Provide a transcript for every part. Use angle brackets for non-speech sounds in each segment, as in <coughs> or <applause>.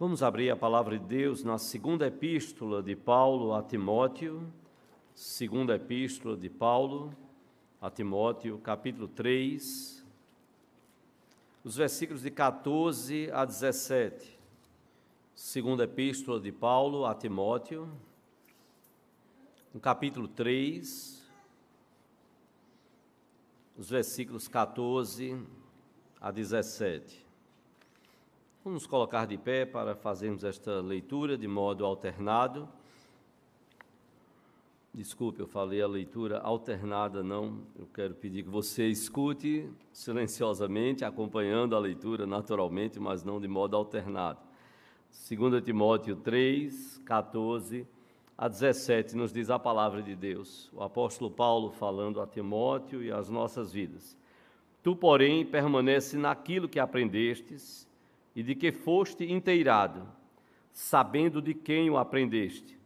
Vamos abrir a palavra de Deus na segunda epístola de Paulo a Timóteo, segunda epístola de Paulo a Timóteo, capítulo 3, os versículos de 14 a 17. Segunda epístola de Paulo a Timóteo, no capítulo 3, os versículos 14 a 17. Vamos colocar de pé para fazermos esta leitura de modo alternado. Desculpe, eu falei a leitura alternada, não. Eu quero pedir que você escute silenciosamente, acompanhando a leitura naturalmente, mas não de modo alternado. 2 Timóteo 3, 14 a 17 nos diz a palavra de Deus. O apóstolo Paulo falando a Timóteo e às nossas vidas. Tu, porém, permanece naquilo que aprendestes e de que foste inteirado, sabendo de quem o aprendeste,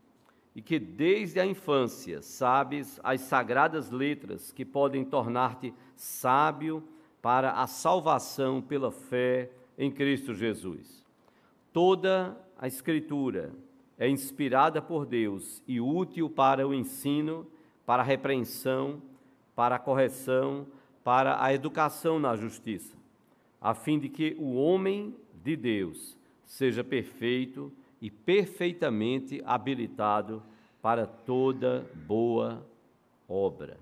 e que desde a infância sabes as sagradas letras que podem tornar-te sábio para a salvação pela fé em Cristo Jesus. Toda a Escritura é inspirada por Deus e útil para o ensino, para a repreensão, para a correção, para a educação na justiça, a fim de que o homem de Deus seja perfeito e perfeitamente habilitado para toda boa obra.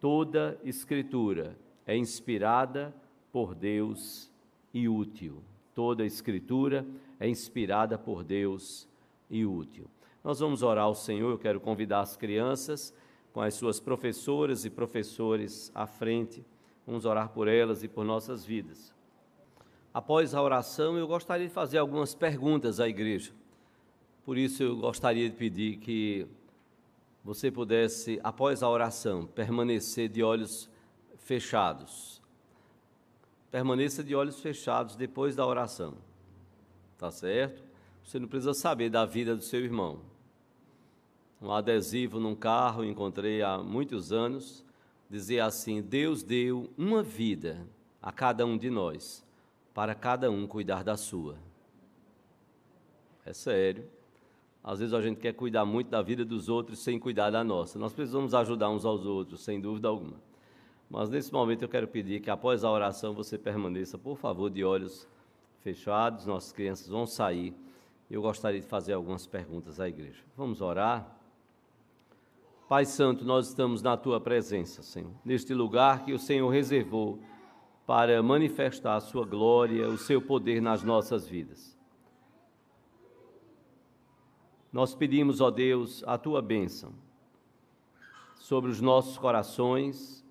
Toda Escritura é inspirada por Deus e útil. Toda Escritura é inspirada por Deus e útil. Nós vamos orar ao Senhor. Eu quero convidar as crianças, com as suas professoras e professores à frente. Vamos orar por elas e por nossas vidas. Após a oração, eu gostaria de fazer algumas perguntas à igreja. Por isso, eu gostaria de pedir que você pudesse, após a oração, permanecer de olhos fechados. Permaneça de olhos fechados depois da oração. Tá certo? Você não precisa saber da vida do seu irmão. Um adesivo num carro encontrei há muitos anos, dizia assim: Deus deu uma vida a cada um de nós para cada um cuidar da sua. É sério. Às vezes a gente quer cuidar muito da vida dos outros sem cuidar da nossa. Nós precisamos ajudar uns aos outros, sem dúvida alguma. Mas nesse momento eu quero pedir que após a oração você permaneça, por favor, de olhos fechados. Nossas crianças vão sair. Eu gostaria de fazer algumas perguntas à igreja. Vamos orar. Pai Santo, nós estamos na tua presença, Senhor, neste lugar que o Senhor reservou para manifestar a sua glória, o seu poder nas nossas vidas. Nós pedimos, ó Deus, a tua bênção sobre os nossos corações,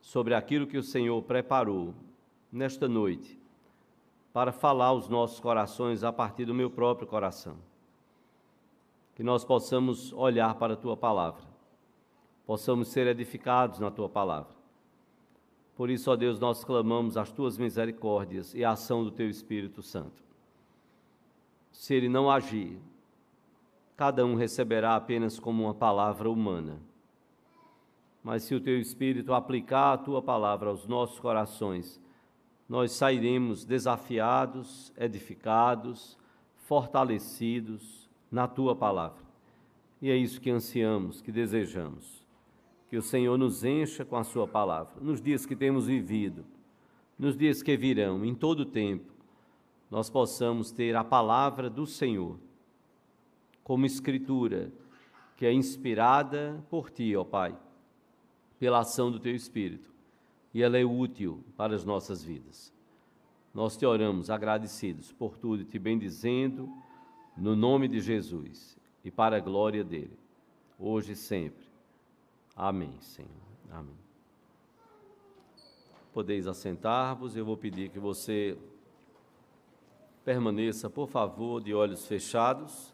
sobre aquilo que o Senhor preparou nesta noite, para falar aos nossos corações a partir do meu próprio coração. Que nós possamos olhar para a tua palavra, possamos ser edificados na tua palavra por isso, ó Deus, nós clamamos as tuas misericórdias e a ação do teu Espírito Santo. Se ele não agir, cada um receberá apenas como uma palavra humana. Mas se o teu Espírito aplicar a tua palavra aos nossos corações, nós sairemos desafiados, edificados, fortalecidos na tua palavra. E é isso que ansiamos, que desejamos que o Senhor nos encha com a Sua palavra, nos dias que temos vivido, nos dias que virão, em todo o tempo, nós possamos ter a palavra do Senhor como escritura que é inspirada por Ti, ó Pai, pela ação do Teu Espírito, e ela é útil para as nossas vidas. Nós te oramos agradecidos por tudo, te bendizendo, no nome de Jesus e para a glória dele, hoje e sempre. Amém, Senhor. Amém. Podeis assentar-vos, eu vou pedir que você permaneça, por favor, de olhos fechados.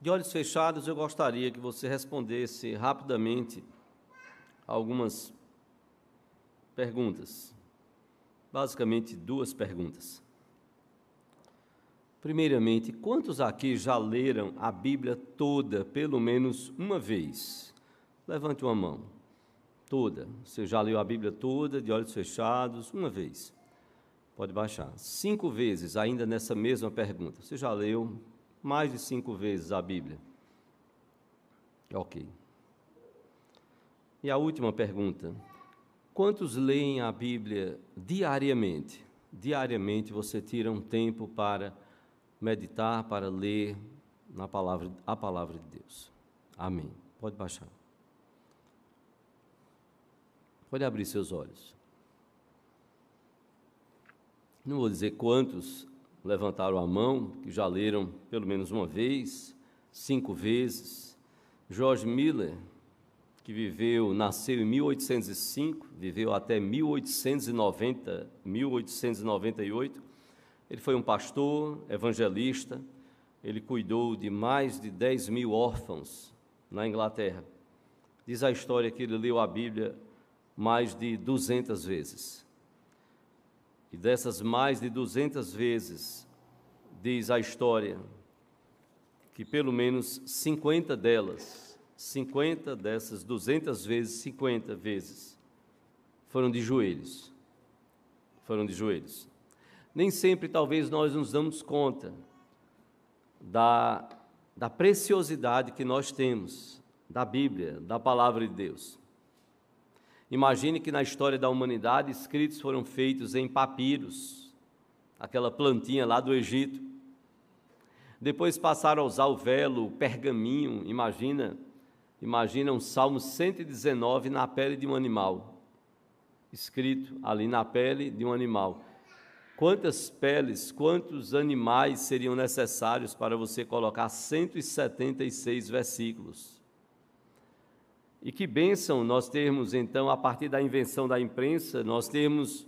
De olhos fechados, eu gostaria que você respondesse rapidamente algumas perguntas. Basicamente, duas perguntas. Primeiramente, quantos aqui já leram a Bíblia toda, pelo menos uma vez? Levante uma mão. toda. Você já leu a Bíblia toda, de olhos fechados, uma vez. Pode baixar. Cinco vezes, ainda nessa mesma pergunta. Você já leu mais de cinco vezes a Bíblia? Ok. E a última pergunta: quantos leem a Bíblia diariamente? Diariamente você tira um tempo para meditar, para ler na palavra, a palavra de Deus. Amém. Pode baixar. Pode abrir seus olhos. Não vou dizer quantos levantaram a mão, que já leram pelo menos uma vez, cinco vezes. George Miller, que viveu, nasceu em 1805, viveu até 1890, 1898. Ele foi um pastor, evangelista, ele cuidou de mais de 10 mil órfãos na Inglaterra. Diz a história que ele leu a Bíblia mais de 200 vezes. E dessas mais de 200 vezes, diz a história que pelo menos 50 delas, 50 dessas 200 vezes, 50 vezes, foram de joelhos. Foram de joelhos. Nem sempre, talvez, nós nos damos conta da, da preciosidade que nós temos da Bíblia, da palavra de Deus. Imagine que na história da humanidade escritos foram feitos em papiros, aquela plantinha lá do Egito. Depois passaram a usar o velo, o pergaminho, imagina, imagina um Salmo 119 na pele de um animal, escrito ali na pele de um animal. Quantas peles, quantos animais seriam necessários para você colocar 176 versículos? E que bênção nós termos, então, a partir da invenção da imprensa, nós termos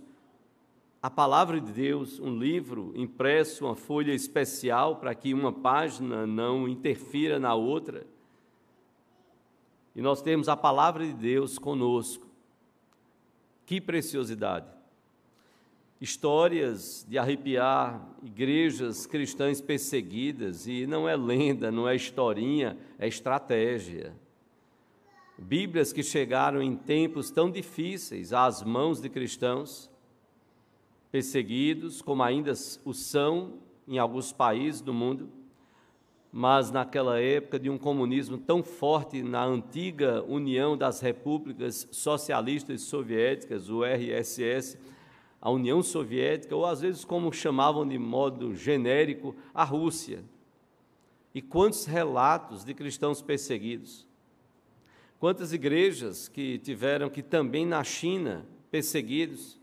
a palavra de Deus, um livro impresso, uma folha especial para que uma página não interfira na outra. E nós temos a palavra de Deus conosco. Que preciosidade! Histórias de arrepiar igrejas cristãs perseguidas, e não é lenda, não é historinha, é estratégia. Bíblias que chegaram em tempos tão difíceis às mãos de cristãos, perseguidos, como ainda o são em alguns países do mundo, mas naquela época de um comunismo tão forte na antiga União das Repúblicas Socialistas Soviéticas, o RSS, a União Soviética, ou às vezes como chamavam de modo genérico, a Rússia. E quantos relatos de cristãos perseguidos Quantas igrejas que tiveram que também na China, perseguidos,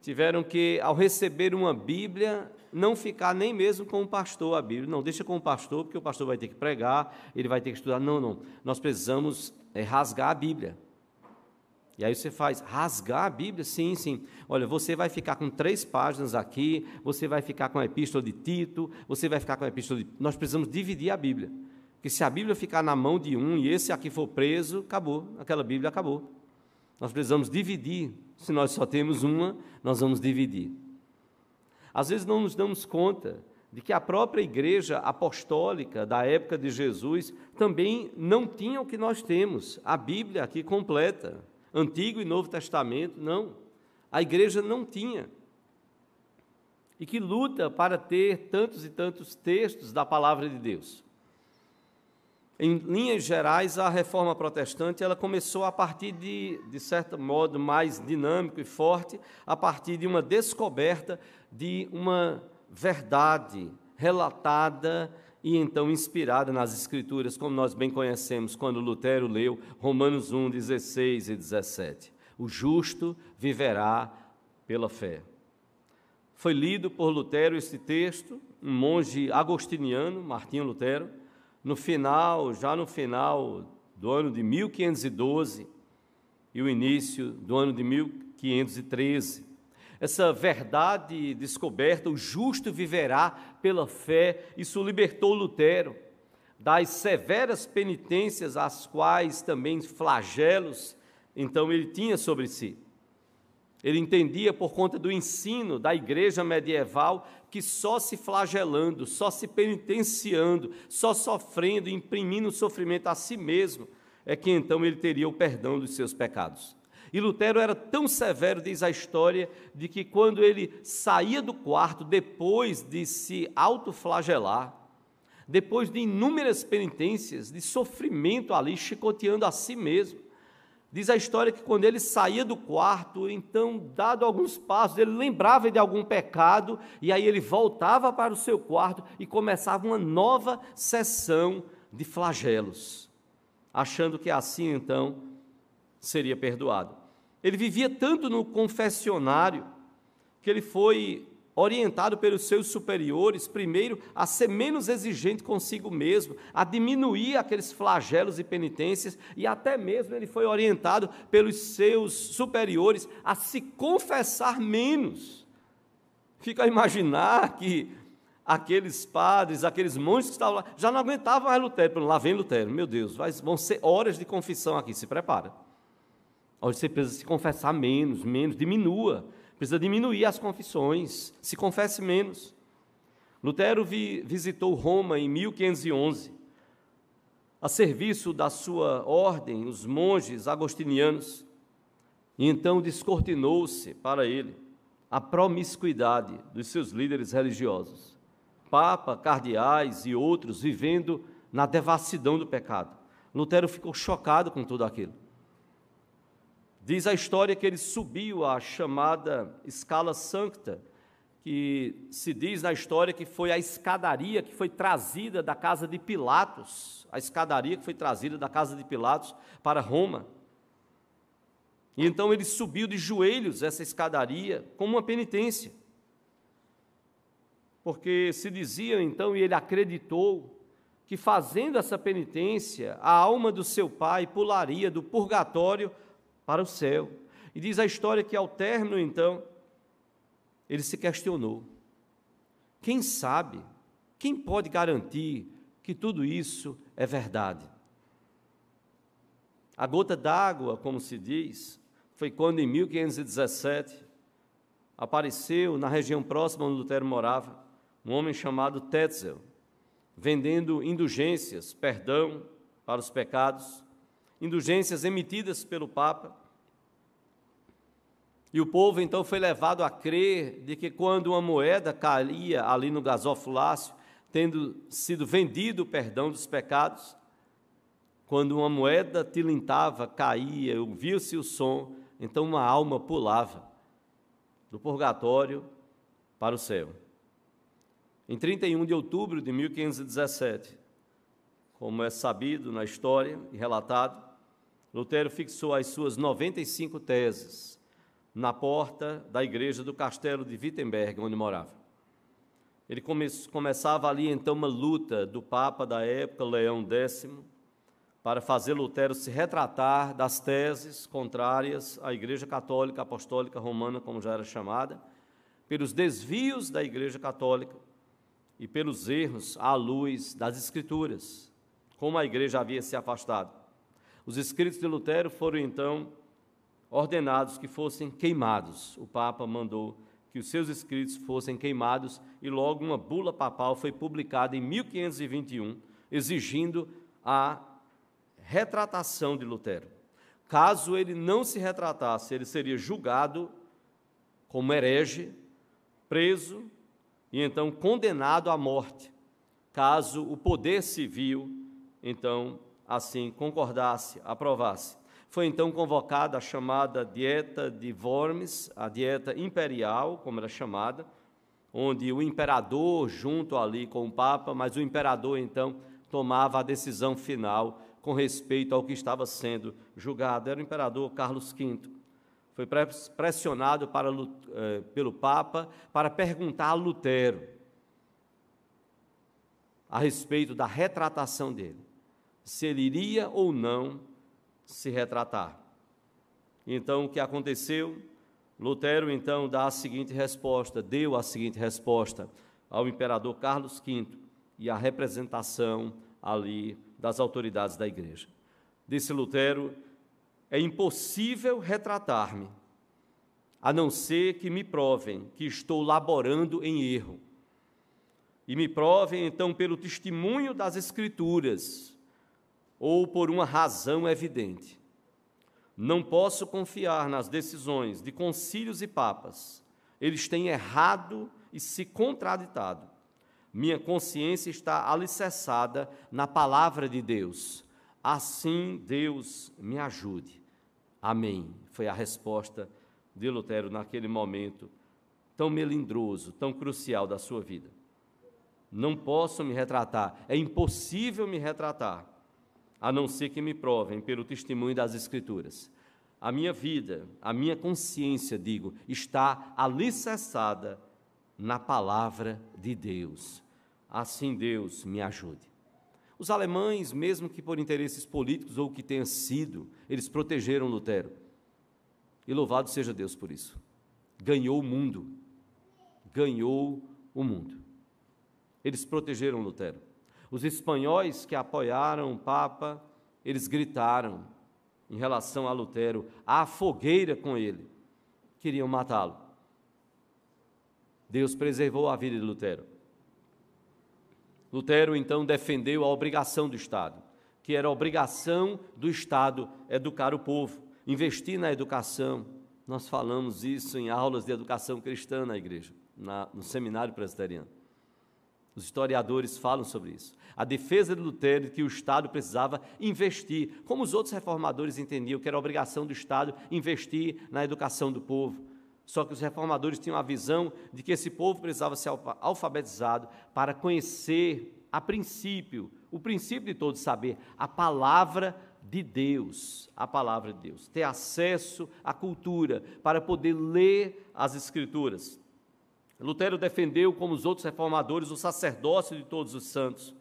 tiveram que, ao receber uma Bíblia, não ficar nem mesmo com o pastor a Bíblia. Não, deixa com o pastor, porque o pastor vai ter que pregar, ele vai ter que estudar. Não, não. Nós precisamos é, rasgar a Bíblia. E aí você faz, rasgar a Bíblia? Sim, sim. Olha, você vai ficar com três páginas aqui, você vai ficar com a epístola de Tito, você vai ficar com a epístola de. Nós precisamos dividir a Bíblia. Porque se a Bíblia ficar na mão de um e esse aqui for preso, acabou, aquela Bíblia acabou. Nós precisamos dividir. Se nós só temos uma, nós vamos dividir. Às vezes não nos damos conta de que a própria igreja apostólica da época de Jesus também não tinha o que nós temos, a Bíblia aqui completa, Antigo e Novo Testamento, não. A igreja não tinha. E que luta para ter tantos e tantos textos da palavra de Deus. Em linhas gerais, a reforma protestante ela começou a partir de, de certo modo, mais dinâmico e forte, a partir de uma descoberta de uma verdade relatada e então inspirada nas Escrituras, como nós bem conhecemos quando Lutero leu Romanos 1, 16 e 17. O justo viverá pela fé. Foi lido por Lutero esse texto, um monge agostiniano, Martinho Lutero, no final, já no final do ano de 1512 e o início do ano de 1513. Essa verdade descoberta, o justo viverá pela fé, isso libertou Lutero das severas penitências, as quais também flagelos, então ele tinha sobre si. Ele entendia por conta do ensino da igreja medieval que só se flagelando, só se penitenciando, só sofrendo, imprimindo sofrimento a si mesmo, é que então ele teria o perdão dos seus pecados. E Lutero era tão severo, diz a história, de que quando ele saía do quarto, depois de se autoflagelar, depois de inúmeras penitências, de sofrimento ali, chicoteando a si mesmo, diz a história que quando ele saía do quarto, então, dado alguns passos, ele lembrava de algum pecado, e aí ele voltava para o seu quarto e começava uma nova sessão de flagelos, achando que assim então seria perdoado. Ele vivia tanto no confessionário que ele foi orientado pelos seus superiores, primeiro, a ser menos exigente consigo mesmo, a diminuir aqueles flagelos e penitências, e até mesmo ele foi orientado pelos seus superiores a se confessar menos. Fica a imaginar que aqueles padres, aqueles monges que estavam lá, já não aguentavam mais Lutero. Lá vem Lutero, meu Deus, vão ser horas de confissão aqui, se prepara. Hoje você precisa se confessar menos, menos, diminua. Precisa diminuir as confissões, se confesse menos. Lutero vi, visitou Roma em 1511, a serviço da sua ordem, os monges agostinianos, e então descortinou-se para ele a promiscuidade dos seus líderes religiosos, papa, cardeais e outros vivendo na devassidão do pecado. Lutero ficou chocado com tudo aquilo. Diz a história que ele subiu a chamada escala sancta, que se diz na história que foi a escadaria que foi trazida da casa de Pilatos, a escadaria que foi trazida da casa de Pilatos para Roma. E então ele subiu de joelhos essa escadaria como uma penitência. Porque se dizia então, e ele acreditou, que fazendo essa penitência, a alma do seu pai pularia do purgatório para o céu. E diz a história que ao término, então, ele se questionou: quem sabe, quem pode garantir que tudo isso é verdade? A gota d'água, como se diz, foi quando em 1517 apareceu na região próxima onde Lutero morava um homem chamado Tetzel, vendendo indulgências, perdão para os pecados, indulgências emitidas pelo Papa e o povo então foi levado a crer de que quando uma moeda caía ali no gasofilácio, tendo sido vendido o perdão dos pecados, quando uma moeda tilintava, caía, ouvia-se o som, então uma alma pulava do purgatório para o céu. Em 31 de outubro de 1517, como é sabido na história e relatado, Lutero fixou as suas 95 teses na porta da igreja do castelo de Wittenberg, onde morava. Ele come começava ali então uma luta do Papa da época, Leão X, para fazer Lutero se retratar das teses contrárias à Igreja Católica Apostólica Romana, como já era chamada, pelos desvios da Igreja Católica e pelos erros à luz das Escrituras, como a Igreja havia se afastado. Os escritos de Lutero foram então ordenados que fossem queimados. O Papa mandou que os seus escritos fossem queimados e logo uma bula papal foi publicada em 1521, exigindo a retratação de Lutero. Caso ele não se retratasse, ele seria julgado como herege, preso e então condenado à morte. Caso o poder civil, então, assim concordasse, aprovasse. Foi então convocada a chamada Dieta de Worms, a dieta imperial, como era chamada, onde o imperador, junto ali com o Papa, mas o imperador então tomava a decisão final com respeito ao que estava sendo julgado. Era o imperador Carlos V. Foi pressionado para, eh, pelo Papa para perguntar a Lutero a respeito da retratação dele, se ele iria ou não se retratar. Então, o que aconteceu? Lutero, então, dá a seguinte resposta, deu a seguinte resposta ao imperador Carlos V e à representação ali das autoridades da igreja. Disse Lutero: é impossível retratar-me, a não ser que me provem que estou laborando em erro. E me provem, então, pelo testemunho das Escrituras, ou por uma razão evidente. Não posso confiar nas decisões de concílios e papas. Eles têm errado e se contraditado. Minha consciência está alicerçada na palavra de Deus. Assim, Deus me ajude. Amém. Foi a resposta de Lutero naquele momento tão melindroso, tão crucial da sua vida. Não posso me retratar, é impossível me retratar, a não ser que me provem pelo testemunho das Escrituras. A minha vida, a minha consciência, digo, está alicerçada na palavra de Deus. Assim Deus me ajude. Os alemães, mesmo que por interesses políticos ou que tenha sido, eles protegeram Lutero. E louvado seja Deus por isso. Ganhou o mundo. Ganhou o mundo. Eles protegeram Lutero. Os espanhóis que apoiaram o Papa, eles gritaram em relação a Lutero, à fogueira com ele. Queriam matá-lo. Deus preservou a vida de Lutero. Lutero então defendeu a obrigação do Estado, que era a obrigação do Estado educar o povo, investir na educação. Nós falamos isso em aulas de educação cristã na igreja, na, no seminário presbiteriano. Os historiadores falam sobre isso. A defesa de Lutero de que o Estado precisava investir, como os outros reformadores entendiam que era obrigação do Estado investir na educação do povo. Só que os reformadores tinham a visão de que esse povo precisava ser alfabetizado para conhecer, a princípio, o princípio de todo saber, a palavra de Deus, a palavra de Deus, ter acesso à cultura para poder ler as Escrituras. Lutero defendeu, como os outros reformadores, o sacerdócio de todos os santos.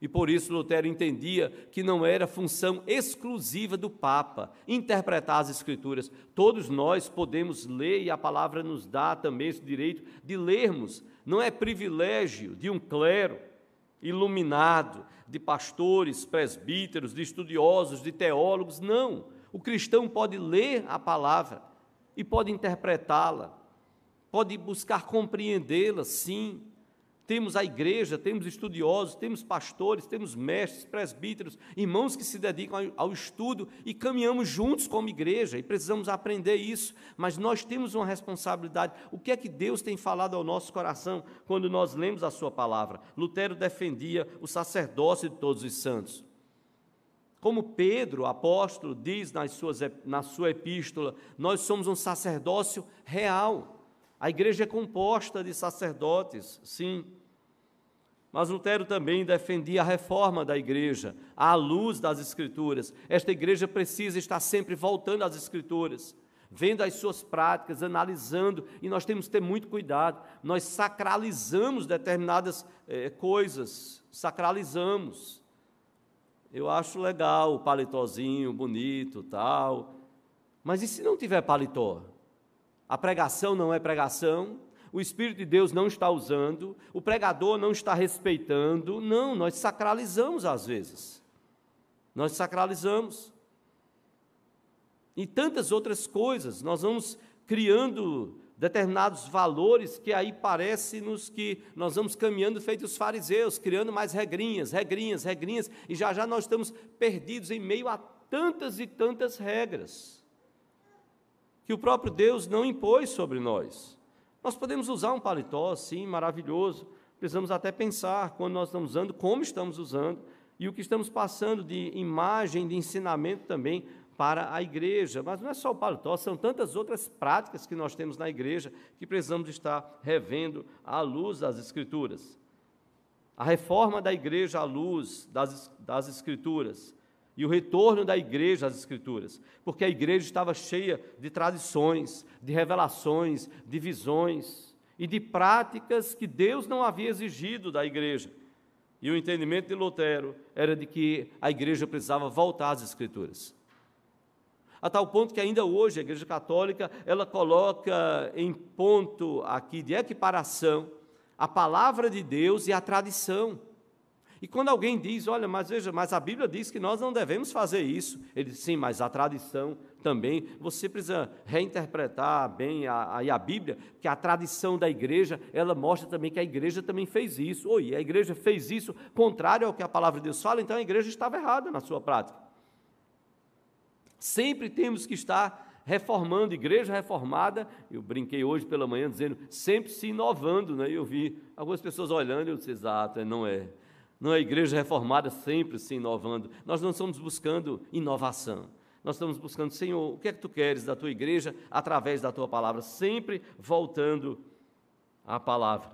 E por isso Lutero entendia que não era função exclusiva do Papa interpretar as Escrituras. Todos nós podemos ler e a palavra nos dá também esse direito de lermos. Não é privilégio de um clero iluminado, de pastores, presbíteros, de estudiosos, de teólogos. Não. O cristão pode ler a palavra e pode interpretá-la pode buscar compreendê-la, sim. Temos a igreja, temos estudiosos, temos pastores, temos mestres, presbíteros, irmãos que se dedicam ao estudo e caminhamos juntos como igreja e precisamos aprender isso, mas nós temos uma responsabilidade. O que é que Deus tem falado ao nosso coração quando nós lemos a Sua palavra? Lutero defendia o sacerdócio de todos os santos. Como Pedro, apóstolo, diz nas suas, na sua epístola, nós somos um sacerdócio real. A igreja é composta de sacerdotes, sim. Mas Lutero também defendia a reforma da igreja, à luz das Escrituras. Esta igreja precisa estar sempre voltando às Escrituras, vendo as suas práticas, analisando, e nós temos que ter muito cuidado. Nós sacralizamos determinadas eh, coisas, sacralizamos. Eu acho legal o paletózinho bonito, tal. Mas e se não tiver paletó? A pregação não é pregação, o Espírito de Deus não está usando, o pregador não está respeitando. Não, nós sacralizamos às vezes. Nós sacralizamos. E tantas outras coisas, nós vamos criando determinados valores que aí parece-nos que nós vamos caminhando feito os fariseus, criando mais regrinhas, regrinhas, regrinhas, e já já nós estamos perdidos em meio a tantas e tantas regras que o próprio Deus não impôs sobre nós. Nós podemos usar um paletó, sim, maravilhoso. Precisamos até pensar quando nós estamos usando, como estamos usando e o que estamos passando de imagem, de ensinamento também para a igreja. Mas não é só o paletó, são tantas outras práticas que nós temos na igreja que precisamos estar revendo à luz das Escrituras. A reforma da igreja à luz das, das Escrituras e o retorno da igreja às Escrituras, porque a igreja estava cheia de tradições, de revelações, de visões e de práticas que Deus não havia exigido da igreja. E o entendimento de Lutero era de que a igreja precisava voltar às Escrituras. A tal ponto que ainda hoje a Igreja Católica ela coloca em ponto aqui de equiparação a palavra de Deus e a tradição. E quando alguém diz, olha, mas veja, mas a Bíblia diz que nós não devemos fazer isso, ele diz, sim, mas a tradição também, você precisa reinterpretar bem a, a, a Bíblia, que a tradição da igreja, ela mostra também que a igreja também fez isso. Oi, a igreja fez isso contrário ao que a palavra de Deus fala, então a igreja estava errada na sua prática. Sempre temos que estar reformando, igreja reformada, eu brinquei hoje pela manhã dizendo, sempre se inovando, né? Eu vi algumas pessoas olhando e eu disse, exato, não é. Não a igreja reformada sempre se inovando. Nós não estamos buscando inovação. Nós estamos buscando, Senhor, o que é que tu queres da tua igreja através da tua palavra, sempre voltando à palavra.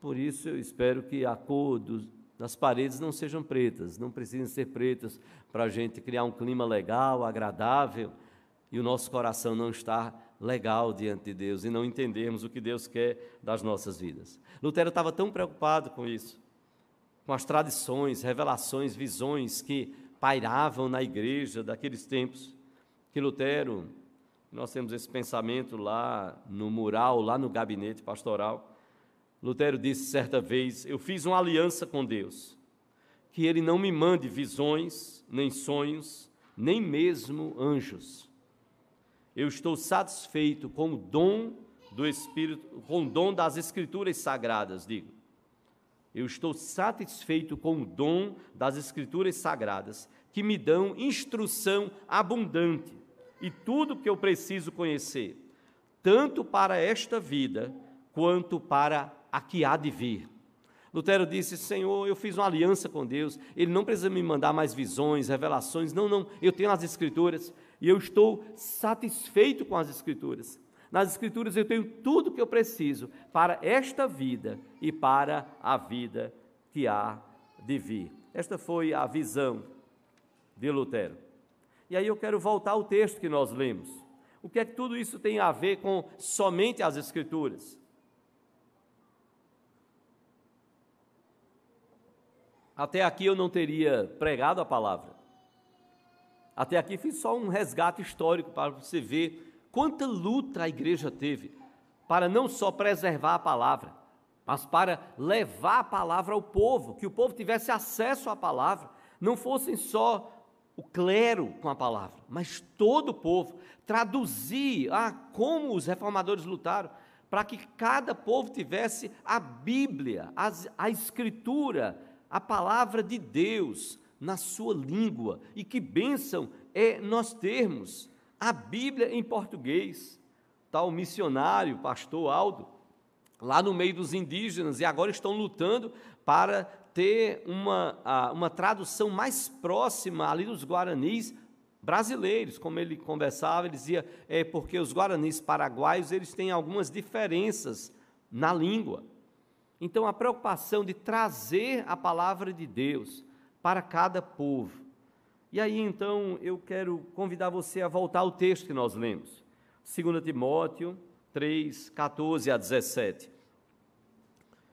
Por isso eu espero que a cor dos, das paredes não sejam pretas, não precisem ser pretas para a gente criar um clima legal, agradável e o nosso coração não estar legal diante de Deus e não entendermos o que Deus quer das nossas vidas. Lutero estava tão preocupado com isso, com as tradições, revelações, visões que pairavam na igreja daqueles tempos, que Lutero, nós temos esse pensamento lá no mural, lá no gabinete pastoral. Lutero disse certa vez: Eu fiz uma aliança com Deus, que Ele não me mande visões, nem sonhos, nem mesmo anjos. Eu estou satisfeito com o dom do Espírito, com o dom das Escrituras sagradas, digo. Eu estou satisfeito com o dom das Escrituras Sagradas, que me dão instrução abundante e tudo que eu preciso conhecer, tanto para esta vida quanto para a que há de vir. Lutero disse: Senhor, eu fiz uma aliança com Deus, Ele não precisa me mandar mais visões, revelações, não, não, eu tenho as Escrituras e eu estou satisfeito com as Escrituras. Nas Escrituras eu tenho tudo que eu preciso para esta vida e para a vida que há de vir. Esta foi a visão de Lutero. E aí eu quero voltar ao texto que nós lemos. O que é que tudo isso tem a ver com somente as Escrituras? Até aqui eu não teria pregado a palavra. Até aqui fiz só um resgate histórico para você ver Quanta luta a igreja teve para não só preservar a palavra, mas para levar a palavra ao povo, que o povo tivesse acesso à palavra, não fossem só o clero com a palavra, mas todo o povo, traduzir ah, como os reformadores lutaram, para que cada povo tivesse a Bíblia, a, a Escritura, a palavra de Deus na sua língua. E que bênção é nós termos a Bíblia em português. Está o missionário, pastor Aldo, lá no meio dos indígenas, e agora estão lutando para ter uma, uma tradução mais próxima ali dos guaranis brasileiros, como ele conversava, ele dizia, é porque os guaranis paraguaios, eles têm algumas diferenças na língua. Então, a preocupação de trazer a palavra de Deus para cada povo, e aí então eu quero convidar você a voltar ao texto que nós lemos, 2 Timóteo 3, 14 a 17.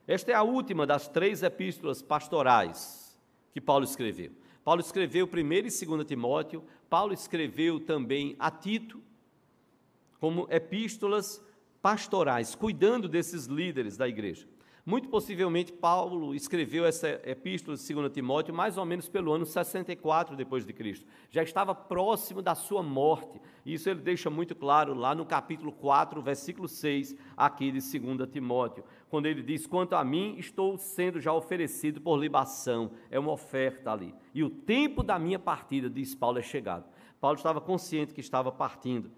Esta é a última das três epístolas pastorais que Paulo escreveu. Paulo escreveu primeiro e 2 Timóteo, Paulo escreveu também a Tito, como epístolas pastorais, cuidando desses líderes da igreja. Muito possivelmente Paulo escreveu essa epístola de 2 Timóteo mais ou menos pelo ano 64 depois de Cristo. Já estava próximo da sua morte. Isso ele deixa muito claro lá no capítulo 4, versículo 6, aqui de 2 Timóteo, quando ele diz: "Quanto a mim, estou sendo já oferecido por libação". É uma oferta ali. E o tempo da minha partida, diz Paulo, é chegado. Paulo estava consciente que estava partindo.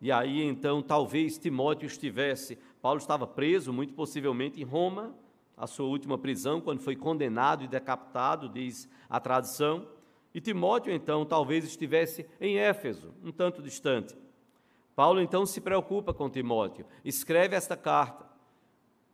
E aí então talvez Timóteo estivesse Paulo estava preso, muito possivelmente em Roma, a sua última prisão, quando foi condenado e decapitado, diz a tradição. E Timóteo, então, talvez estivesse em Éfeso, um tanto distante. Paulo, então, se preocupa com Timóteo, escreve esta carta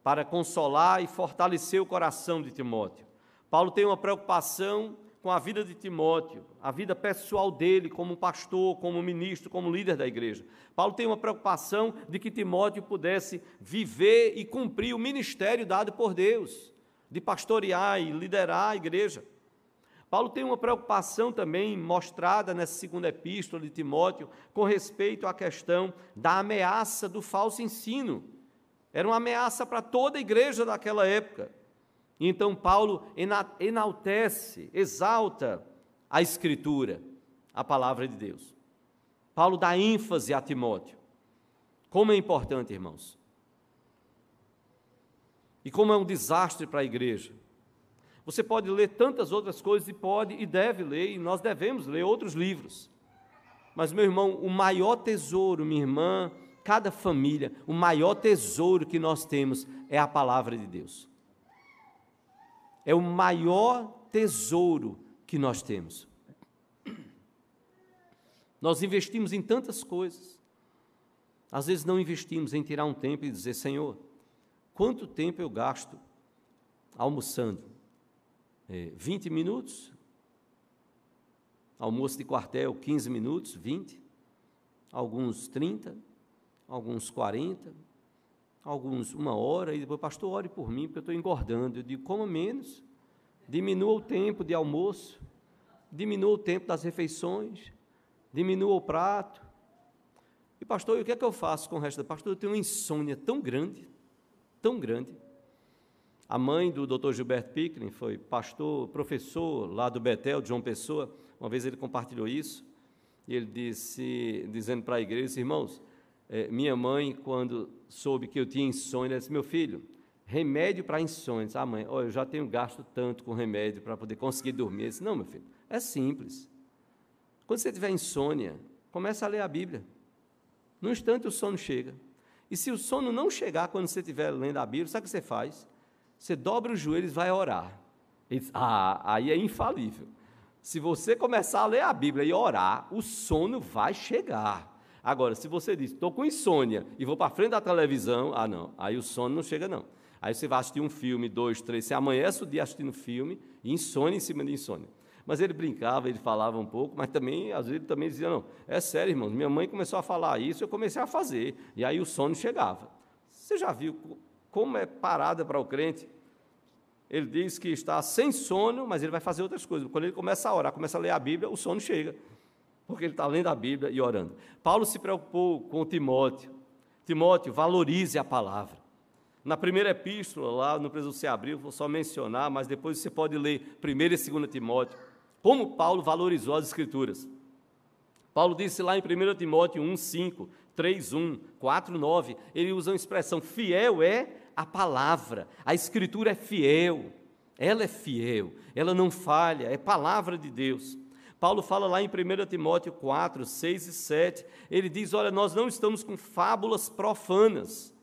para consolar e fortalecer o coração de Timóteo. Paulo tem uma preocupação com a vida de Timóteo, a vida pessoal dele como pastor, como ministro, como líder da igreja. Paulo tem uma preocupação de que Timóteo pudesse viver e cumprir o ministério dado por Deus, de pastorear e liderar a igreja. Paulo tem uma preocupação também mostrada nessa segunda epístola de Timóteo com respeito à questão da ameaça do falso ensino. Era uma ameaça para toda a igreja daquela época. Então Paulo enaltece, exalta a Escritura, a palavra de Deus. Paulo dá ênfase a Timóteo. Como é importante, irmãos. E como é um desastre para a igreja. Você pode ler tantas outras coisas e pode e deve ler, e nós devemos ler outros livros. Mas, meu irmão, o maior tesouro, minha irmã, cada família, o maior tesouro que nós temos é a palavra de Deus. É o maior tesouro que nós temos. Nós investimos em tantas coisas. Às vezes não investimos em tirar um tempo e dizer: Senhor, quanto tempo eu gasto almoçando? É, 20 minutos? Almoço de quartel, 15 minutos, 20? Alguns 30? Alguns 40? Alguns uma hora? E depois, pastor, ore por mim, porque eu estou engordando. Eu digo: coma menos. Diminua o tempo de almoço. Diminua o tempo das refeições diminua o prato. E pastor, e o que é que eu faço com o resto da pastor? Eu tenho uma insônia tão grande, tão grande. A mãe do Dr. Gilberto Pickling foi pastor, professor lá do Betel, de João Pessoa. Uma vez ele compartilhou isso. E ele disse, dizendo para a igreja, irmãos, é, minha mãe, quando soube que eu tinha insônia, disse, meu filho, remédio para insônia. Ah, mãe, oh, eu já tenho gasto tanto com remédio para poder conseguir dormir. Eu disse, não, meu filho, é simples. Quando você tiver insônia, comece a ler a Bíblia. No instante o sono chega. E se o sono não chegar quando você estiver lendo a Bíblia, sabe o que você faz? Você dobra os joelhos e vai orar. Diz, ah, aí é infalível. Se você começar a ler a Bíblia e orar, o sono vai chegar. Agora, se você diz, estou com insônia e vou para frente da televisão, ah, não, aí o sono não chega, não. Aí você vai assistir um filme, dois, três, você amanhece o dia assistindo filme e insônia em cima de insônia. Mas ele brincava, ele falava um pouco, mas também, às vezes, ele também dizia, não, é sério, irmão, minha mãe começou a falar isso, eu comecei a fazer, e aí o sono chegava. Você já viu como é parada para o crente? Ele diz que está sem sono, mas ele vai fazer outras coisas. Quando ele começa a orar, começa a ler a Bíblia, o sono chega, porque ele está lendo a Bíblia e orando. Paulo se preocupou com Timóteo. Timóteo, valorize a palavra. Na primeira epístola, lá, não precisa você abrir, vou só mencionar, mas depois você pode ler 1 e 2 Timóteo. Como Paulo valorizou as Escrituras. Paulo disse lá em 1 Timóteo 1, 5, 3, 1, 4, 9, ele usa uma expressão: fiel é a palavra, a Escritura é fiel, ela é fiel, ela não falha, é palavra de Deus. Paulo fala lá em 1 Timóteo 4, 6 e 7, ele diz: Olha, nós não estamos com fábulas profanas.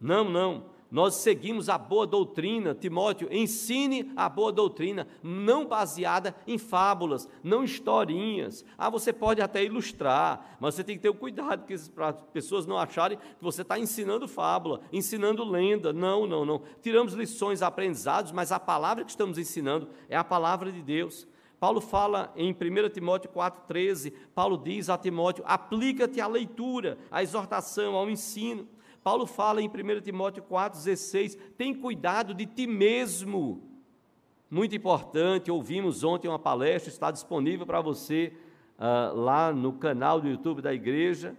Não, não nós seguimos a boa doutrina. Timóteo, ensine a boa doutrina, não baseada em fábulas, não historinhas. Ah, você pode até ilustrar, mas você tem que ter o cuidado para as pessoas não acharem que você está ensinando fábula, ensinando lenda. Não, não, não. Tiramos lições, aprendizados, mas a palavra que estamos ensinando é a palavra de Deus. Paulo fala em 1 Timóteo 4,13, Paulo diz a Timóteo: aplica-te à leitura, à exortação, ao ensino. Paulo fala em 1 Timóteo 4,16: tem cuidado de ti mesmo. Muito importante, ouvimos ontem uma palestra, está disponível para você uh, lá no canal do YouTube da igreja,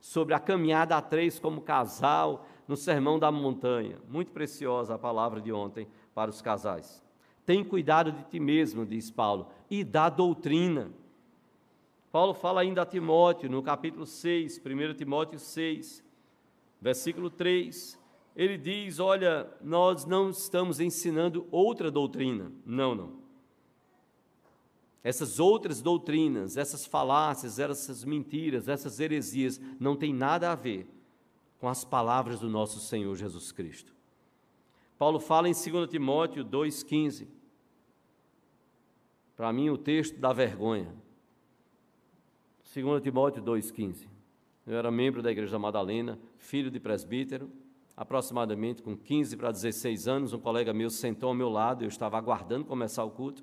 sobre a caminhada a três como casal, no Sermão da Montanha. Muito preciosa a palavra de ontem para os casais. Tem cuidado de ti mesmo, diz Paulo, e da doutrina. Paulo fala ainda a Timóteo, no capítulo 6, 1 Timóteo 6, versículo 3, ele diz: Olha, nós não estamos ensinando outra doutrina. Não, não. Essas outras doutrinas, essas falácias, essas mentiras, essas heresias, não têm nada a ver com as palavras do nosso Senhor Jesus Cristo. Paulo fala em 2 Timóteo 2,15. Para mim, o texto da vergonha. 2 Timóteo 2,15. Eu era membro da Igreja da Madalena, filho de presbítero, aproximadamente com 15 para 16 anos. Um colega meu sentou ao meu lado, eu estava aguardando começar o culto.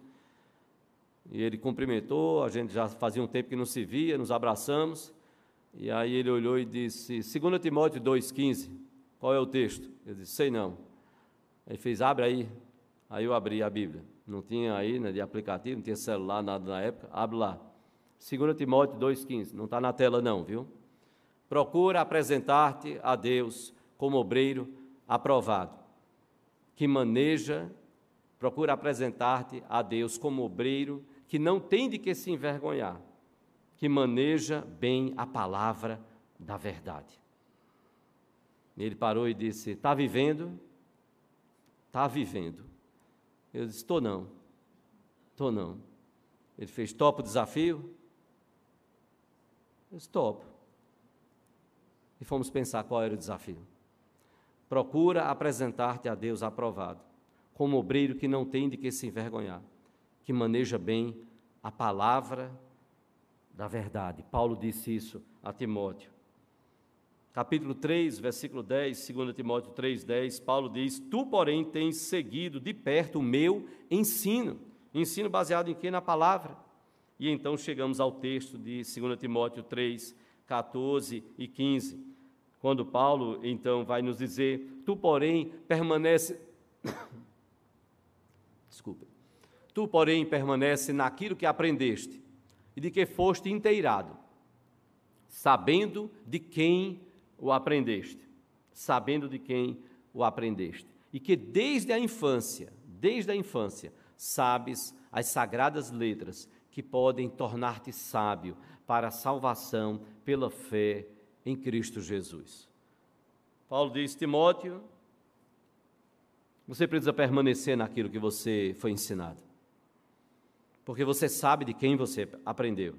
E ele cumprimentou, a gente já fazia um tempo que não se via, nos abraçamos. E aí ele olhou e disse: 2 Timóteo 2,15, qual é o texto? Eu disse: sei não. Ele fez: abre aí. Aí eu abri a Bíblia. Não tinha aí né, de aplicativo, não tinha celular, nada na época. Abre lá. 2 Timóteo 2,15. Não está na tela, não, viu? Procura apresentar-te a Deus como obreiro aprovado, que maneja, procura apresentar-te a Deus como obreiro que não tem de que se envergonhar, que maneja bem a palavra da verdade. Ele parou e disse: Está vivendo? Está vivendo. Eu disse: Estou não. Estou não. Ele fez: Topa o desafio? Eu disse: Topo. E fomos pensar qual era o desafio. Procura apresentar-te a Deus aprovado, como obreiro que não tem de que se envergonhar, que maneja bem a palavra da verdade. Paulo disse isso a Timóteo. Capítulo 3, versículo 10, 2 Timóteo 3, 10, Paulo diz: Tu, porém, tens seguido de perto o meu ensino. Ensino baseado em quê? Na palavra. E então chegamos ao texto de 2 Timóteo 3, 14 e 15, quando Paulo então vai nos dizer: Tu, porém, permanece. <coughs> Desculpe. Tu, porém, permanece naquilo que aprendeste e de que foste inteirado, sabendo de quem o aprendeste, sabendo de quem o aprendeste, e que desde a infância, desde a infância, sabes as sagradas letras que podem tornar-te sábio para a salvação pela fé em Cristo Jesus. Paulo diz: Timóteo, você precisa permanecer naquilo que você foi ensinado porque você sabe de quem você aprendeu.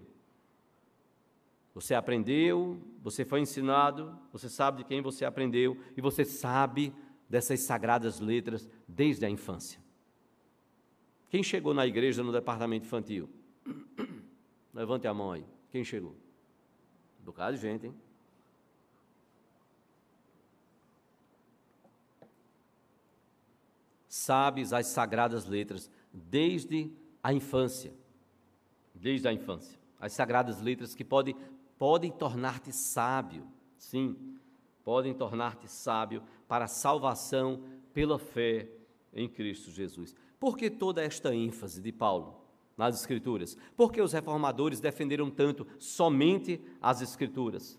Você aprendeu, você foi ensinado, você sabe de quem você aprendeu e você sabe dessas sagradas letras desde a infância. Quem chegou na igreja no departamento infantil? <coughs> Levante a mão aí. Quem chegou? Um bocado de gente, hein? Sabes as sagradas letras desde a infância, desde a infância. As sagradas letras que podem, podem tornar-te sábio, sim, podem tornar-te sábio para a salvação pela fé em Cristo Jesus. Por que toda esta ênfase de Paulo nas Escrituras? Por que os reformadores defenderam tanto somente as Escrituras?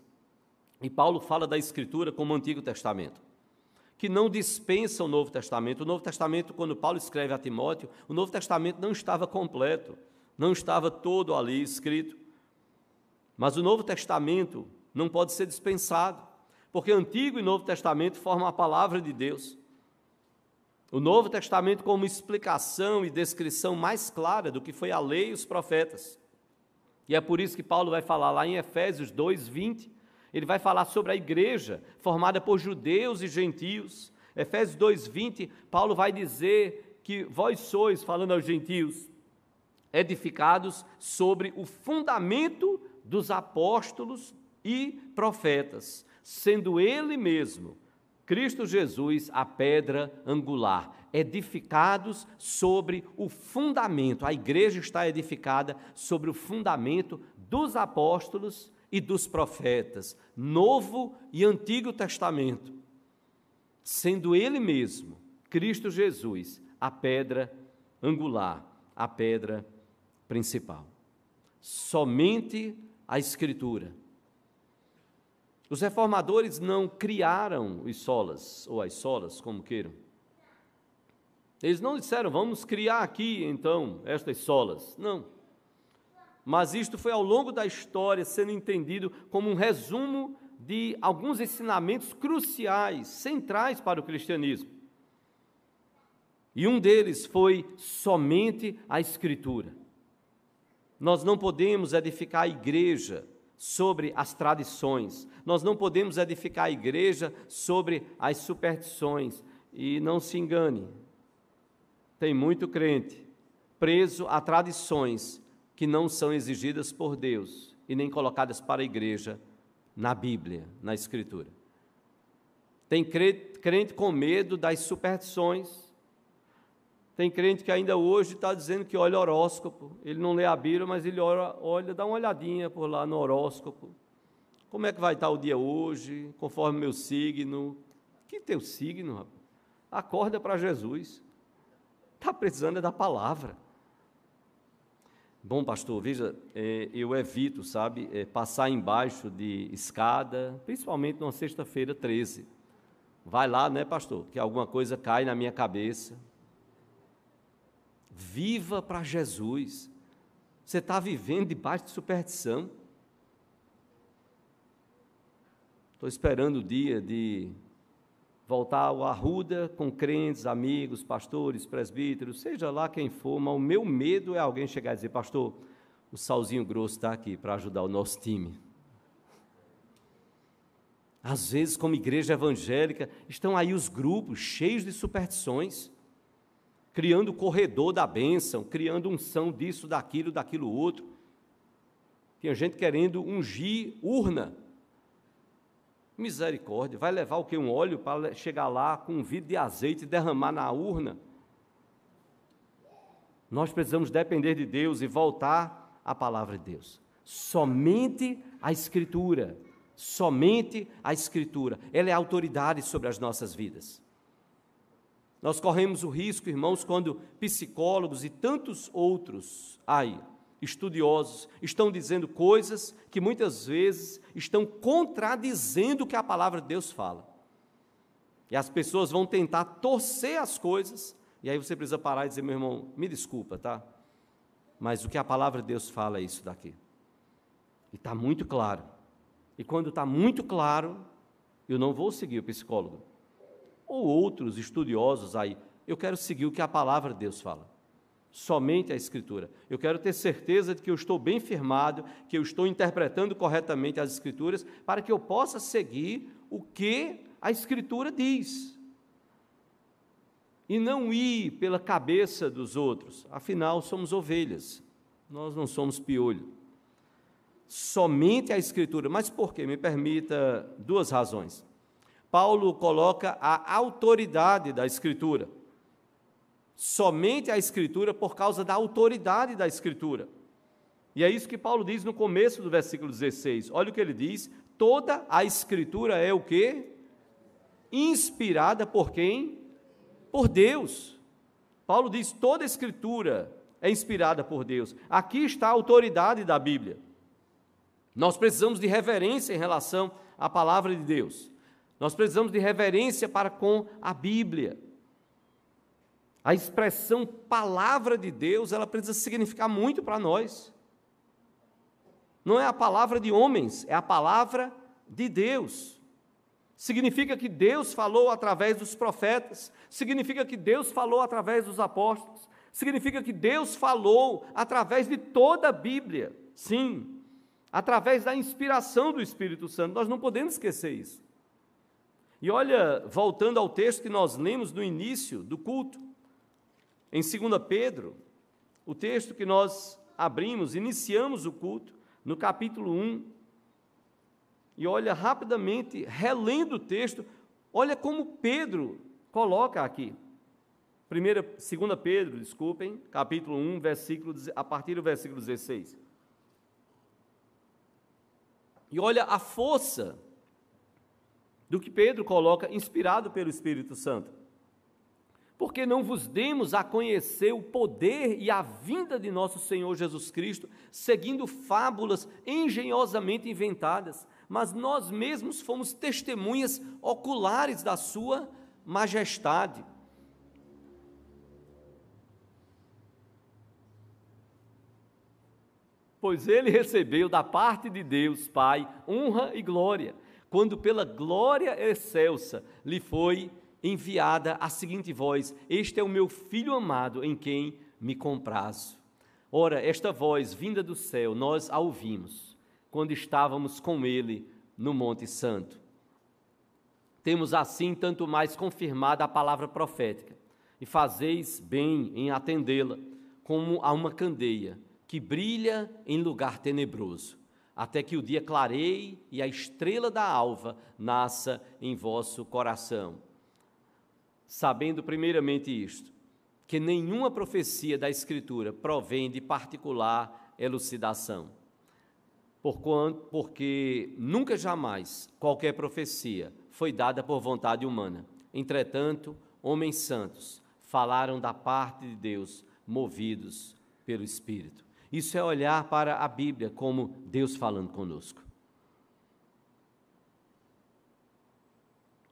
E Paulo fala da Escritura como Antigo Testamento que não dispensa o Novo Testamento. O Novo Testamento, quando Paulo escreve a Timóteo, o Novo Testamento não estava completo, não estava todo ali escrito. Mas o Novo Testamento não pode ser dispensado, porque Antigo e Novo Testamento formam a palavra de Deus. O Novo Testamento como explicação e descrição mais clara do que foi a lei e os profetas. E é por isso que Paulo vai falar lá em Efésios 2, 20, ele vai falar sobre a igreja formada por judeus e gentios. Efésios 2:20, Paulo vai dizer que vós sois, falando aos gentios, edificados sobre o fundamento dos apóstolos e profetas, sendo ele mesmo, Cristo Jesus, a pedra angular, edificados sobre o fundamento. A igreja está edificada sobre o fundamento dos apóstolos e dos profetas, Novo e Antigo Testamento, sendo Ele mesmo, Cristo Jesus, a pedra angular, a pedra principal. Somente a Escritura. Os reformadores não criaram os solas, ou as solas, como queiram. Eles não disseram, vamos criar aqui então estas solas. Não mas isto foi ao longo da história sendo entendido como um resumo de alguns ensinamentos cruciais, centrais para o cristianismo. E um deles foi somente a Escritura. Nós não podemos edificar a igreja sobre as tradições, nós não podemos edificar a igreja sobre as superstições. E não se engane, tem muito crente preso a tradições que não são exigidas por Deus e nem colocadas para a igreja na Bíblia, na Escritura. Tem crente com medo das superstições. Tem crente que ainda hoje está dizendo que olha horóscopo. Ele não lê a Bíblia, mas ele olha, olha, dá uma olhadinha por lá no horóscopo. Como é que vai estar o dia hoje, conforme meu signo? Que teu signo, rapaz? Acorda para Jesus. Está precisando é da palavra. Bom, pastor, veja, é, eu evito, sabe, é, passar embaixo de escada, principalmente numa sexta-feira 13. Vai lá, né, pastor, que alguma coisa cai na minha cabeça. Viva para Jesus. Você está vivendo debaixo de superstição. Estou esperando o dia de voltar ao Arruda com crentes, amigos, pastores, presbíteros, seja lá quem for, mas o meu medo é alguém chegar e dizer, pastor, o salzinho grosso está aqui para ajudar o nosso time. Às vezes, como igreja evangélica, estão aí os grupos cheios de superstições criando o corredor da bênção, criando unção disso, daquilo, daquilo outro. Tinha gente querendo ungir urna. Misericórdia, vai levar o que? Um óleo para chegar lá com um vidro de azeite e derramar na urna. Nós precisamos depender de Deus e voltar à palavra de Deus. Somente a Escritura somente a Escritura. Ela é autoridade sobre as nossas vidas. Nós corremos o risco, irmãos, quando psicólogos e tantos outros aí, estudiosos, estão dizendo coisas que muitas vezes estão contradizendo o que a palavra de Deus fala. E as pessoas vão tentar torcer as coisas, e aí você precisa parar e dizer, meu irmão, me desculpa, tá? Mas o que a palavra de Deus fala é isso daqui. E está muito claro. E quando está muito claro, eu não vou seguir o psicólogo. Ou outros estudiosos aí, eu quero seguir o que a palavra de Deus fala. Somente a Escritura. Eu quero ter certeza de que eu estou bem firmado, que eu estou interpretando corretamente as Escrituras, para que eu possa seguir o que a Escritura diz. E não ir pela cabeça dos outros. Afinal, somos ovelhas, nós não somos piolho somente a Escritura. Mas por quê? Me permita duas razões. Paulo coloca a autoridade da Escritura. Somente a Escritura por causa da autoridade da Escritura. E é isso que Paulo diz no começo do versículo 16. Olha o que ele diz: toda a Escritura é o que? Inspirada por quem? Por Deus. Paulo diz: toda a Escritura é inspirada por Deus. Aqui está a autoridade da Bíblia. Nós precisamos de reverência em relação à palavra de Deus. Nós precisamos de reverência para com a Bíblia. A expressão palavra de Deus, ela precisa significar muito para nós. Não é a palavra de homens, é a palavra de Deus. Significa que Deus falou através dos profetas, significa que Deus falou através dos apóstolos, significa que Deus falou através de toda a Bíblia. Sim, através da inspiração do Espírito Santo. Nós não podemos esquecer isso. E olha, voltando ao texto que nós lemos no início do culto, em 2 Pedro, o texto que nós abrimos, iniciamos o culto, no capítulo 1. E olha rapidamente, relendo o texto, olha como Pedro coloca aqui. Primeira, 2 Pedro, desculpem, capítulo 1, versículo, a partir do versículo 16. E olha a força do que Pedro coloca, inspirado pelo Espírito Santo. Porque não vos demos a conhecer o poder e a vinda de nosso Senhor Jesus Cristo, seguindo fábulas engenhosamente inventadas, mas nós mesmos fomos testemunhas oculares da Sua majestade. pois ele recebeu da parte de Deus, Pai, honra e glória, quando pela glória excelsa lhe foi enviada a seguinte voz: Este é o meu filho amado, em quem me comprazo. Ora, esta voz vinda do céu, nós a ouvimos quando estávamos com ele no Monte Santo. Temos assim tanto mais confirmada a palavra profética, e fazeis bem em atendê-la, como a uma candeia que brilha em lugar tenebroso, até que o dia clareie e a estrela da alva nasça em vosso coração. Sabendo primeiramente isto, que nenhuma profecia da Escritura provém de particular elucidação. Porquanto, porque nunca jamais qualquer profecia foi dada por vontade humana. Entretanto, homens santos falaram da parte de Deus, movidos pelo Espírito. Isso é olhar para a Bíblia como Deus falando conosco.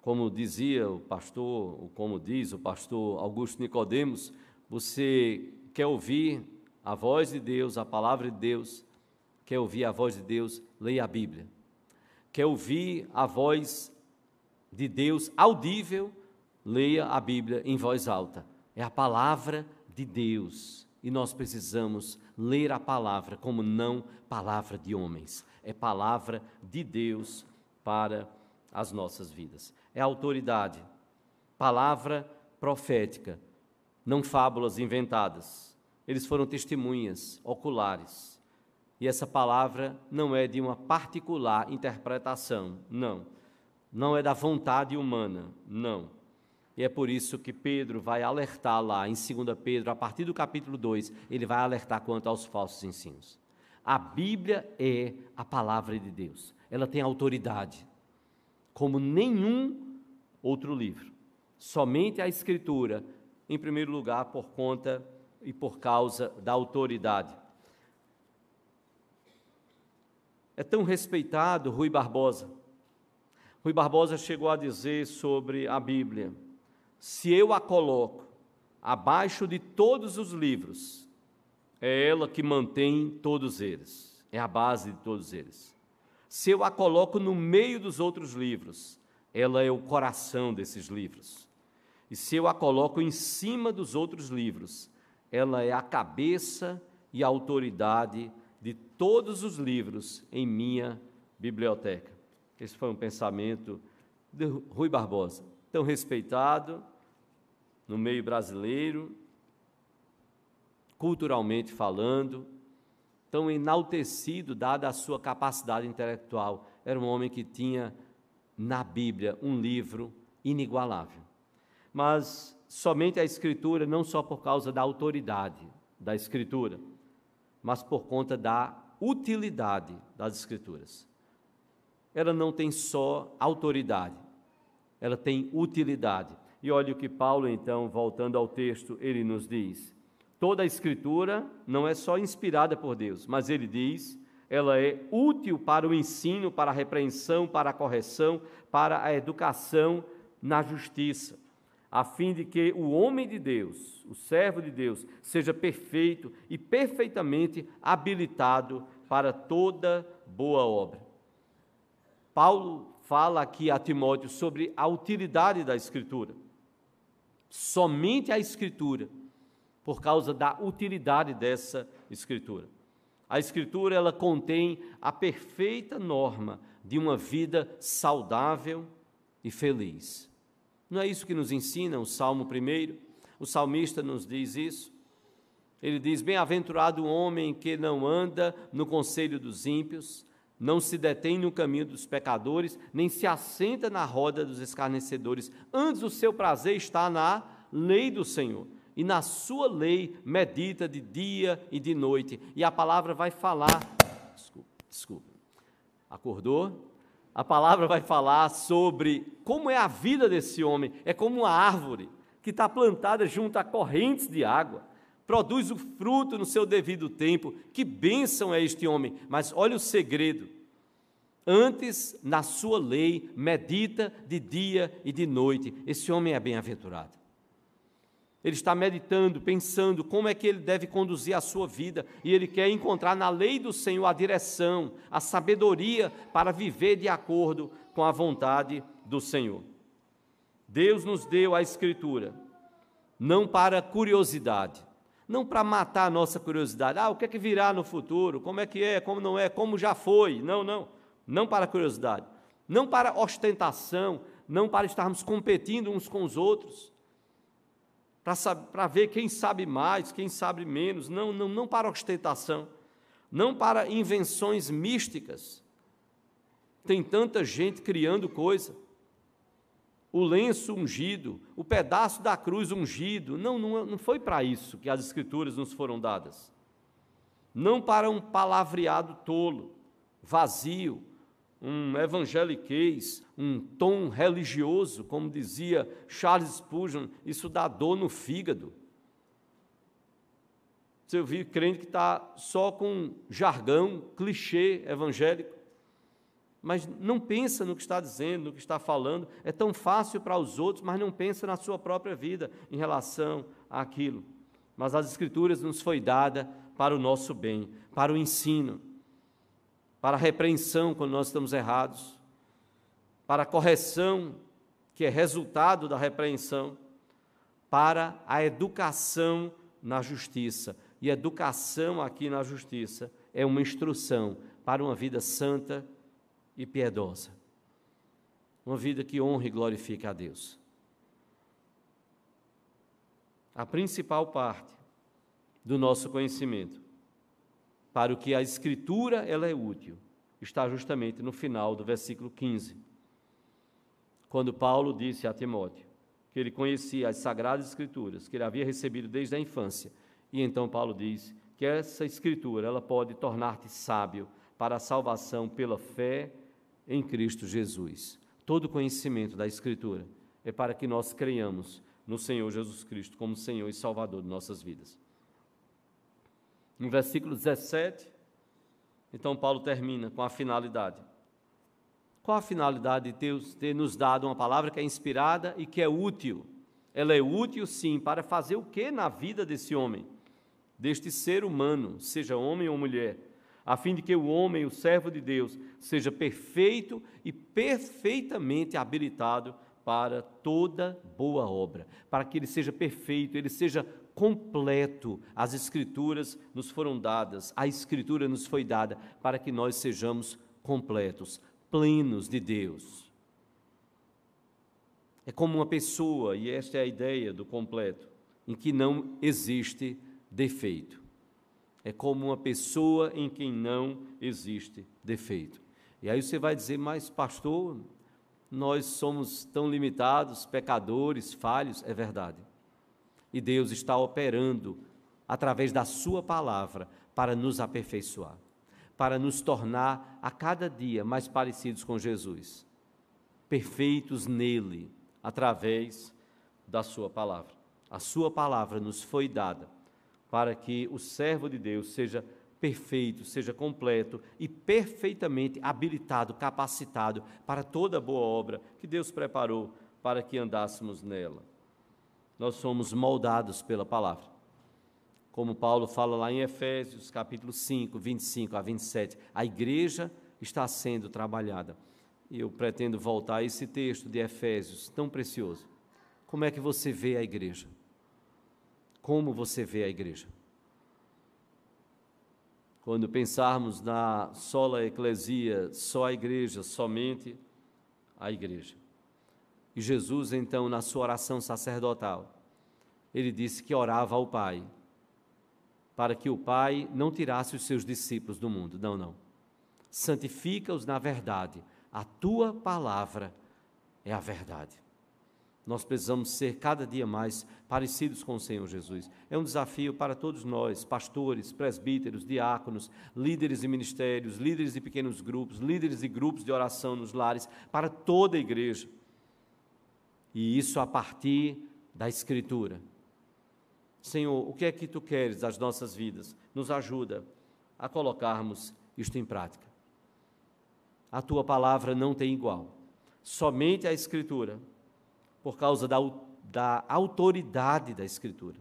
Como dizia o pastor, ou como diz o pastor Augusto Nicodemos, você quer ouvir a voz de Deus, a palavra de Deus, quer ouvir a voz de Deus, leia a Bíblia. Quer ouvir a voz de Deus audível? Leia a Bíblia em voz alta. É a palavra de Deus. E nós precisamos ler a palavra como não palavra de homens, é palavra de Deus para as nossas vidas. É autoridade, palavra profética, não fábulas inventadas. Eles foram testemunhas oculares. E essa palavra não é de uma particular interpretação, não. Não é da vontade humana, não e é por isso que Pedro vai alertar lá em 2 Pedro, a partir do capítulo 2, ele vai alertar quanto aos falsos ensinos. A Bíblia é a palavra de Deus. Ela tem autoridade, como nenhum outro livro. Somente a Escritura, em primeiro lugar, por conta e por causa da autoridade. É tão respeitado Rui Barbosa. Rui Barbosa chegou a dizer sobre a Bíblia se eu a coloco abaixo de todos os livros, é ela que mantém todos eles, é a base de todos eles. Se eu a coloco no meio dos outros livros, ela é o coração desses livros. E se eu a coloco em cima dos outros livros, ela é a cabeça e a autoridade de todos os livros em minha biblioteca. Esse foi um pensamento de Rui Barbosa, tão respeitado, no meio brasileiro, culturalmente falando, tão enaltecido, dada a sua capacidade intelectual. Era um homem que tinha na Bíblia um livro inigualável. Mas somente a Escritura, não só por causa da autoridade da Escritura, mas por conta da utilidade das Escrituras. Ela não tem só autoridade, ela tem utilidade. E olha o que Paulo, então, voltando ao texto, ele nos diz: toda a Escritura não é só inspirada por Deus, mas ele diz, ela é útil para o ensino, para a repreensão, para a correção, para a educação na justiça, a fim de que o homem de Deus, o servo de Deus, seja perfeito e perfeitamente habilitado para toda boa obra. Paulo fala aqui a Timóteo sobre a utilidade da Escritura somente a Escritura, por causa da utilidade dessa Escritura. A Escritura ela contém a perfeita norma de uma vida saudável e feliz. Não é isso que nos ensina o Salmo 1? O salmista nos diz isso. Ele diz: Bem-aventurado o homem que não anda no conselho dos ímpios, não se detém no caminho dos pecadores, nem se assenta na roda dos escarnecedores. Antes o seu prazer está na lei do Senhor. E na sua lei medita de dia e de noite. E a palavra vai falar. Desculpa, desculpa. Acordou? A palavra vai falar sobre como é a vida desse homem. É como uma árvore que está plantada junto a correntes de água produz o fruto no seu devido tempo. Que bênção é este homem! Mas olha o segredo. Antes, na sua lei, medita de dia e de noite. Esse homem é bem-aventurado. Ele está meditando, pensando como é que ele deve conduzir a sua vida, e ele quer encontrar na lei do Senhor a direção, a sabedoria para viver de acordo com a vontade do Senhor. Deus nos deu a Escritura, não para curiosidade, não para matar a nossa curiosidade. Ah, o que é que virá no futuro? Como é que é? Como não é? Como já foi? Não, não. Não para curiosidade. Não para ostentação. Não para estarmos competindo uns com os outros. Para ver quem sabe mais, quem sabe menos. Não, não, não para ostentação. Não para invenções místicas. Tem tanta gente criando coisa o lenço ungido, o pedaço da cruz ungido. Não, não, não foi para isso que as Escrituras nos foram dadas. Não para um palavreado tolo, vazio, um evangeliquez, um tom religioso, como dizia Charles Spurgeon, isso dá dor no fígado. Você ouviu crente que está só com jargão, clichê evangélico mas não pensa no que está dizendo, no que está falando. É tão fácil para os outros, mas não pensa na sua própria vida em relação àquilo. Mas as Escrituras nos foi dada para o nosso bem, para o ensino, para a repreensão quando nós estamos errados, para a correção, que é resultado da repreensão, para a educação na justiça. E educação aqui na justiça é uma instrução para uma vida santa e piedosa. Uma vida que honre e glorifique a Deus. A principal parte do nosso conhecimento para o que a escritura ela é útil está justamente no final do versículo 15. Quando Paulo disse a Timóteo que ele conhecia as sagradas escrituras, que ele havia recebido desde a infância, e então Paulo diz que essa escritura ela pode tornar-te sábio para a salvação pela fé em Cristo Jesus. Todo conhecimento da escritura é para que nós creiamos no Senhor Jesus Cristo como Senhor e Salvador de nossas vidas. No versículo 17, então Paulo termina com a finalidade. Qual a finalidade de Deus ter nos dado uma palavra que é inspirada e que é útil? Ela é útil, sim, para fazer o que na vida desse homem, deste ser humano, seja homem ou mulher, a fim de que o homem, o servo de Deus, seja perfeito e perfeitamente habilitado para toda boa obra, para que ele seja perfeito, ele seja completo. As Escrituras nos foram dadas, a Escritura nos foi dada para que nós sejamos completos, plenos de Deus. É como uma pessoa, e esta é a ideia do completo, em que não existe defeito. É como uma pessoa em quem não existe defeito. E aí você vai dizer, mas pastor, nós somos tão limitados, pecadores, falhos. É verdade. E Deus está operando através da Sua palavra para nos aperfeiçoar, para nos tornar a cada dia mais parecidos com Jesus, perfeitos nele, através da Sua palavra. A Sua palavra nos foi dada para que o servo de Deus seja perfeito, seja completo e perfeitamente habilitado, capacitado para toda boa obra que Deus preparou para que andássemos nela nós somos moldados pela palavra. Como Paulo fala lá em Efésios, capítulo 5, 25 a 27, a igreja está sendo trabalhada. E eu pretendo voltar a esse texto de Efésios, tão precioso. Como é que você vê a igreja? Como você vê a igreja? Quando pensarmos na sola eclesia, só a igreja, somente a igreja. E Jesus, então, na sua oração sacerdotal, ele disse que orava ao Pai, para que o Pai não tirasse os seus discípulos do mundo. Não, não. Santifica-os na verdade. A tua palavra é a verdade. Nós precisamos ser cada dia mais parecidos com o Senhor Jesus. É um desafio para todos nós, pastores, presbíteros, diáconos, líderes de ministérios, líderes de pequenos grupos, líderes de grupos de oração nos lares, para toda a igreja. E isso a partir da Escritura. Senhor, o que é que tu queres das nossas vidas? Nos ajuda a colocarmos isto em prática. A tua palavra não tem igual. Somente a Escritura, por causa da, da autoridade da Escritura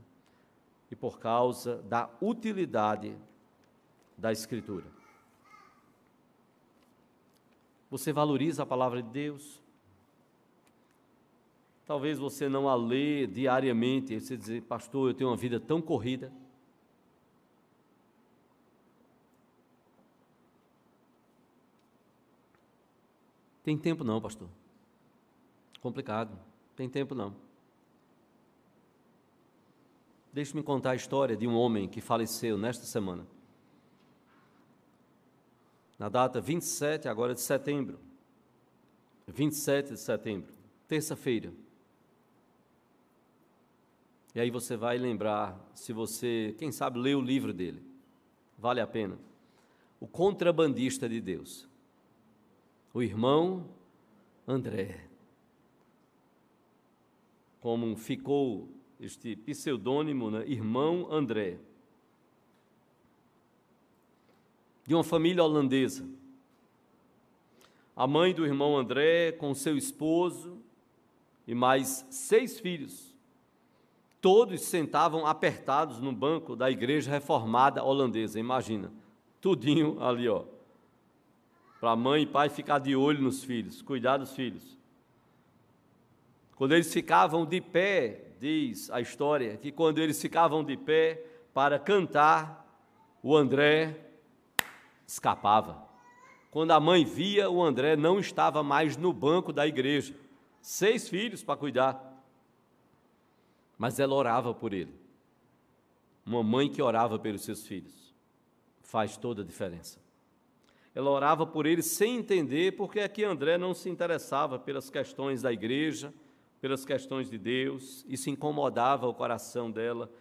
e por causa da utilidade da Escritura. Você valoriza a palavra de Deus? Talvez você não a lê diariamente, e você dizer, pastor, eu tenho uma vida tão corrida. Tem tempo não, pastor. Complicado. Tem tempo não. Deixe-me contar a história de um homem que faleceu nesta semana. Na data 27 agora de setembro. 27 de setembro, terça-feira. E aí você vai lembrar, se você, quem sabe, lê o livro dele. Vale a pena. O contrabandista de Deus. O irmão André. Como ficou este pseudônimo, né? Irmão André. De uma família holandesa. A mãe do irmão André, com seu esposo e mais seis filhos Todos sentavam apertados no banco da igreja reformada holandesa, imagina. Tudinho ali, ó. para mãe e pai ficar de olho nos filhos, cuidar dos filhos. Quando eles ficavam de pé, diz a história, que quando eles ficavam de pé para cantar, o André escapava. Quando a mãe via, o André não estava mais no banco da igreja. Seis filhos para cuidar. Mas ela orava por ele. Uma mãe que orava pelos seus filhos faz toda a diferença. Ela orava por ele sem entender porque é que André não se interessava pelas questões da igreja, pelas questões de Deus, isso incomodava o coração dela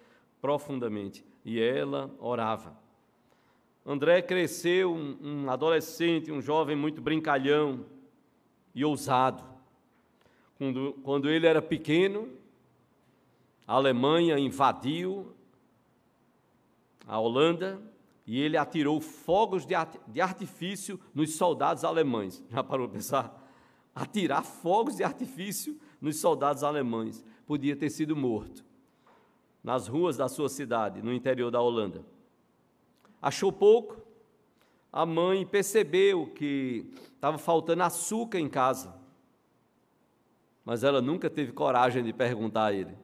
profundamente. E ela orava. André cresceu um, um adolescente, um jovem muito brincalhão e ousado. Quando, quando ele era pequeno, a Alemanha invadiu a Holanda e ele atirou fogos de, de artifício nos soldados alemães. Já parou para pensar? Atirar fogos de artifício nos soldados alemães. Podia ter sido morto nas ruas da sua cidade, no interior da Holanda. Achou pouco, a mãe percebeu que estava faltando açúcar em casa. Mas ela nunca teve coragem de perguntar a ele.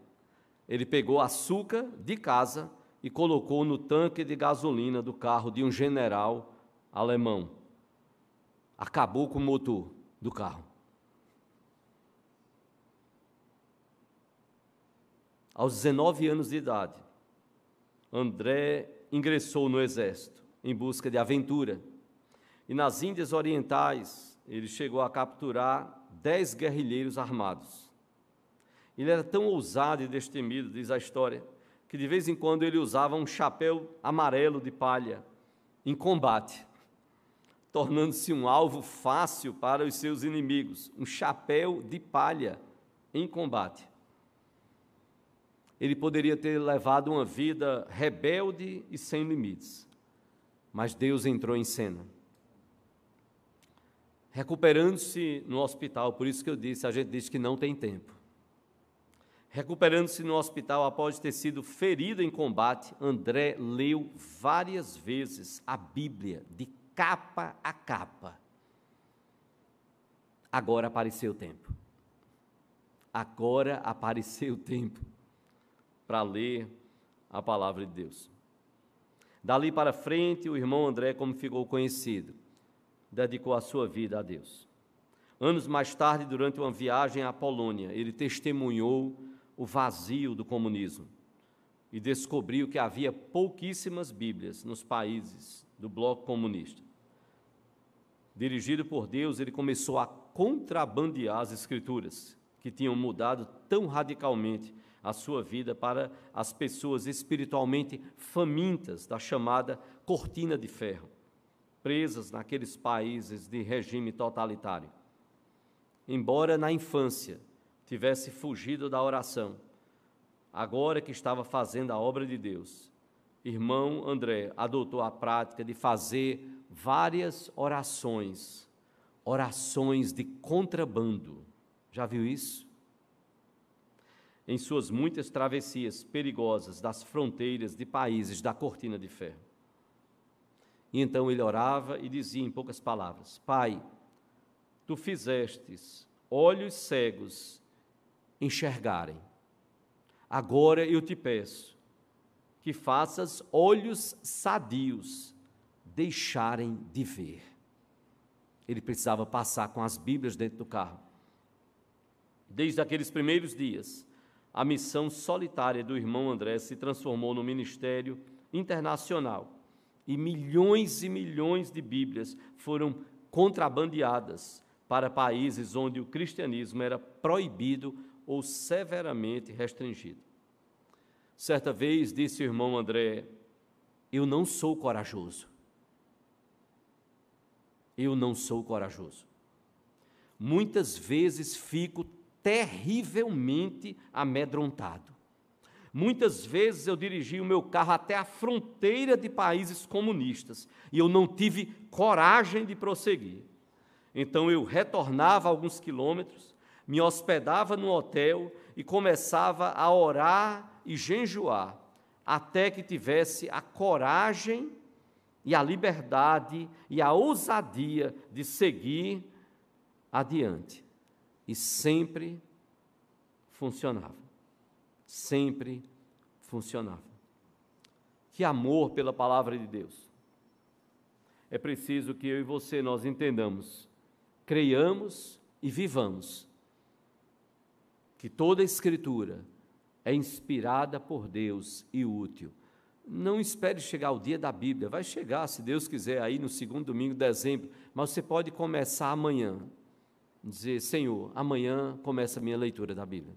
Ele pegou açúcar de casa e colocou no tanque de gasolina do carro de um general alemão. Acabou com o motor do carro. Aos 19 anos de idade, André ingressou no exército em busca de aventura. E nas Índias Orientais, ele chegou a capturar dez guerrilheiros armados. Ele era tão ousado e destemido, diz a história, que de vez em quando ele usava um chapéu amarelo de palha em combate, tornando-se um alvo fácil para os seus inimigos. Um chapéu de palha em combate. Ele poderia ter levado uma vida rebelde e sem limites, mas Deus entrou em cena. Recuperando-se no hospital, por isso que eu disse, a gente diz que não tem tempo. Recuperando-se no hospital após ter sido ferido em combate, André leu várias vezes a Bíblia, de capa a capa. Agora apareceu o tempo. Agora apareceu o tempo para ler a palavra de Deus. Dali para frente, o irmão André, como ficou conhecido, dedicou a sua vida a Deus. Anos mais tarde, durante uma viagem à Polônia, ele testemunhou o vazio do comunismo e descobriu que havia pouquíssimas Bíblias nos países do bloco comunista. Dirigido por Deus, ele começou a contrabandear as Escrituras, que tinham mudado tão radicalmente a sua vida para as pessoas espiritualmente famintas da chamada cortina de ferro, presas naqueles países de regime totalitário. Embora na infância tivesse fugido da oração, agora que estava fazendo a obra de Deus, irmão André adotou a prática de fazer várias orações, orações de contrabando. Já viu isso? Em suas muitas travessias perigosas das fronteiras de países da cortina de ferro. E então ele orava e dizia em poucas palavras: Pai, tu fizestes olhos cegos enxergarem. Agora eu te peço que faças olhos sadios deixarem de ver. Ele precisava passar com as Bíblias dentro do carro. Desde aqueles primeiros dias, a missão solitária do irmão André se transformou no ministério internacional e milhões e milhões de Bíblias foram contrabandeadas para países onde o cristianismo era proibido ou severamente restringido. Certa vez disse o irmão André: Eu não sou corajoso. Eu não sou corajoso. Muitas vezes fico terrivelmente amedrontado. Muitas vezes eu dirigi o meu carro até a fronteira de países comunistas e eu não tive coragem de prosseguir. Então eu retornava alguns quilômetros me hospedava no hotel e começava a orar e jejuar, até que tivesse a coragem e a liberdade e a ousadia de seguir adiante. E sempre funcionava. Sempre funcionava. Que amor pela palavra de Deus. É preciso que eu e você nós entendamos, creiamos e vivamos que toda a escritura é inspirada por Deus e útil. Não espere chegar o dia da Bíblia, vai chegar, se Deus quiser, aí no segundo domingo de dezembro, mas você pode começar amanhã. Dizer, Senhor, amanhã começa a minha leitura da Bíblia.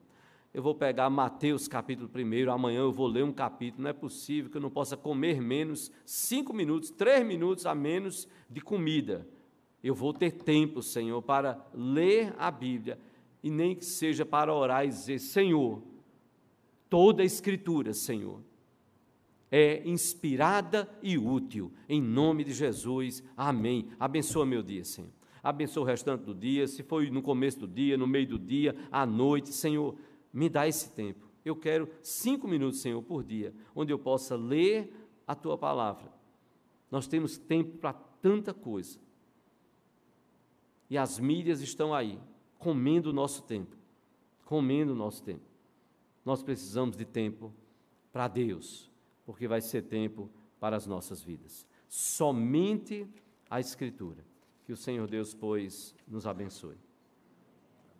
Eu vou pegar Mateus capítulo 1, amanhã eu vou ler um capítulo. Não é possível que eu não possa comer menos cinco minutos, três minutos a menos de comida. Eu vou ter tempo, Senhor, para ler a Bíblia e nem que seja para orar e dizer: Senhor, toda a Escritura, Senhor, é inspirada e útil. Em nome de Jesus, amém. Abençoa meu dia, Senhor. Abençoa o restante do dia, se foi no começo do dia, no meio do dia, à noite, Senhor, me dá esse tempo. Eu quero cinco minutos, Senhor, por dia, onde eu possa ler a tua palavra. Nós temos tempo para tanta coisa. E as mídias estão aí, comendo o nosso tempo. Comendo o nosso tempo. Nós precisamos de tempo para Deus, porque vai ser tempo para as nossas vidas. Somente a Escritura. Que o Senhor Deus, pois, nos abençoe.